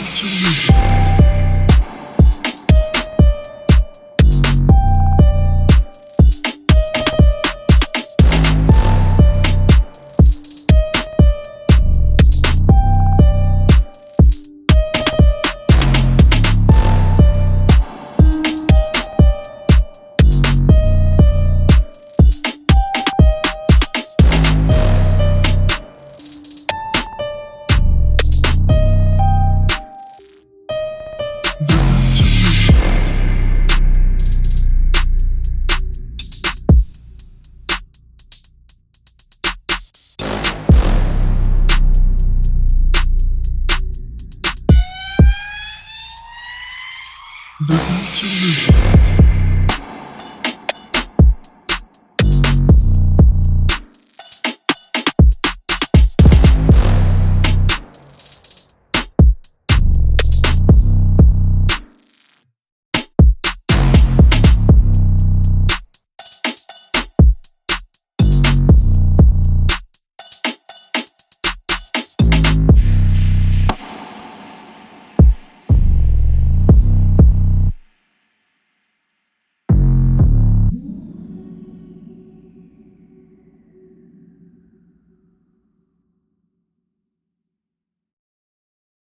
sur Bobby sur le